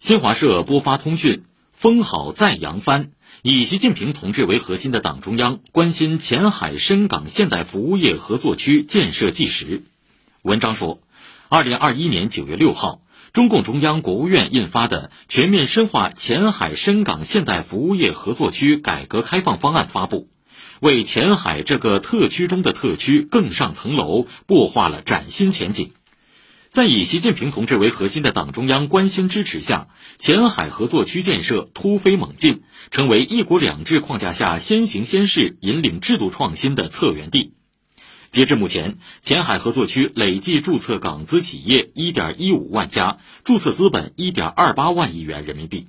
新华社播发通讯：风好再扬帆。以习近平同志为核心的党中央关心前海深港现代服务业合作区建设纪实。文章说，二零二一年九月六号，中共中央、国务院印发的《全面深化前海深港现代服务业合作区改革开放方案》发布，为前海这个特区中的特区更上层楼，擘画了崭新前景。在以习近平同志为核心的党中央关心支持下，前海合作区建设突飞猛进，成为“一国两制”框架下先行先试、引领制度创新的策源地。截至目前，前海合作区累计注册港资企业1.15万家，注册资本1.28万亿元人民币。